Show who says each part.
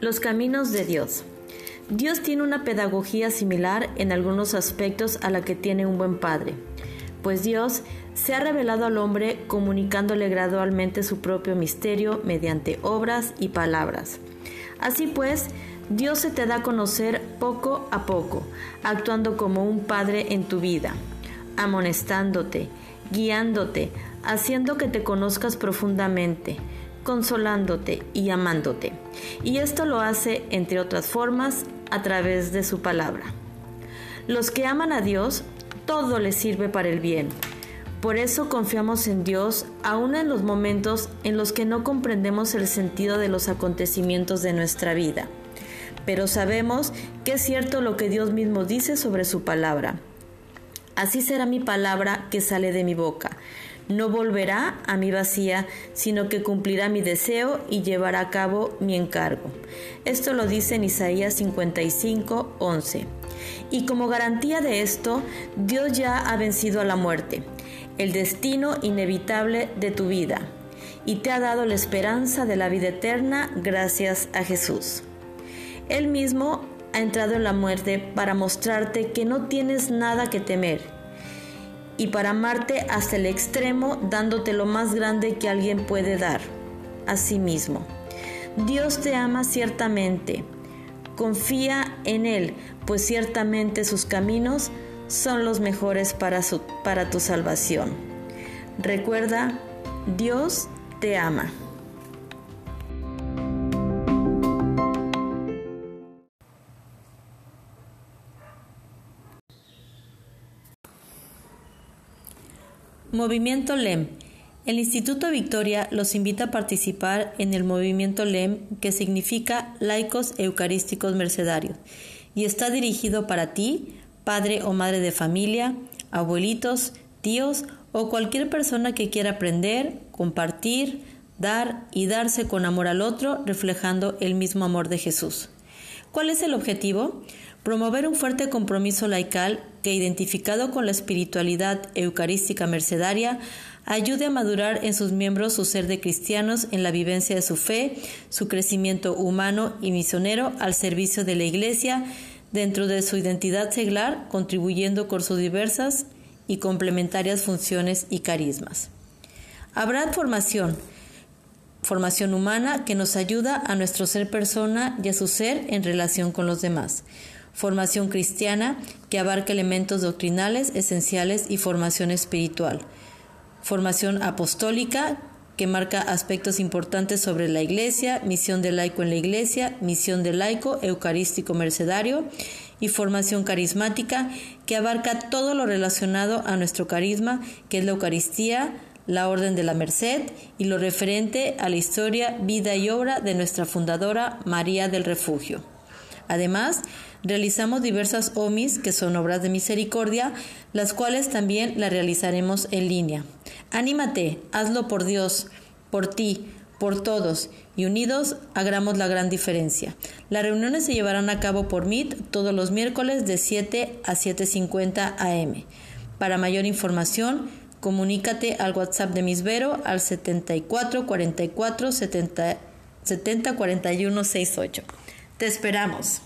Speaker 1: Los caminos de Dios. Dios tiene una pedagogía similar en algunos aspectos a la que tiene un buen padre, pues Dios se ha revelado al hombre comunicándole gradualmente su propio misterio mediante obras y palabras. Así pues, Dios se te da a conocer poco a poco, actuando como un padre en tu vida, amonestándote, guiándote, haciendo que te conozcas profundamente, consolándote y amándote. Y esto lo hace, entre otras formas, a través de su palabra. Los que aman a Dios, todo les sirve para el bien. Por eso confiamos en Dios aun en los momentos en los que no comprendemos el sentido de los acontecimientos de nuestra vida. Pero sabemos que es cierto lo que Dios mismo dice sobre su palabra. Así será mi palabra que sale de mi boca no volverá a mi vacía, sino que cumplirá mi deseo y llevará a cabo mi encargo. Esto lo dice en Isaías 55, 11. Y como garantía de esto, Dios ya ha vencido a la muerte, el destino inevitable de tu vida, y te ha dado la esperanza de la vida eterna gracias a Jesús. Él mismo ha entrado en la muerte para mostrarte que no tienes nada que temer y para amarte hasta el extremo dándote lo más grande que alguien puede dar, a sí mismo. Dios te ama ciertamente. Confía en Él, pues ciertamente sus caminos son los mejores para, para tu salvación. Recuerda, Dios te ama. Movimiento LEM. El Instituto Victoria los invita a participar en el movimiento LEM, que significa Laicos Eucarísticos Mercedarios, y está dirigido para ti, padre o madre de familia, abuelitos, tíos o cualquier persona que quiera aprender, compartir, dar y darse con amor al otro, reflejando el mismo amor de Jesús. ¿Cuál es el objetivo? Promover un fuerte compromiso laical que, identificado con la espiritualidad eucarística mercedaria, ayude a madurar en sus miembros su ser de cristianos en la vivencia de su fe, su crecimiento humano y misionero al servicio de la Iglesia dentro de su identidad seglar, contribuyendo con sus diversas y complementarias funciones y carismas. Habrá formación, formación humana que nos ayuda a nuestro ser persona y a su ser en relación con los demás formación cristiana que abarca elementos doctrinales esenciales y formación espiritual, formación apostólica que marca aspectos importantes sobre la Iglesia, misión del laico en la Iglesia, misión del laico eucarístico mercedario y formación carismática que abarca todo lo relacionado a nuestro carisma, que es la Eucaristía, la Orden de la Merced y lo referente a la historia, vida y obra de nuestra fundadora María del Refugio. Además, realizamos diversas OMIs, que son obras de misericordia, las cuales también las realizaremos en línea. Anímate, hazlo por Dios, por ti, por todos, y unidos hagamos la gran diferencia. Las reuniones se llevarán a cabo por Meet todos los miércoles de 7 a 7.50 am. Para mayor información, comunícate al WhatsApp de Misvero al 74 44 70, 70 41 68. Te esperamos.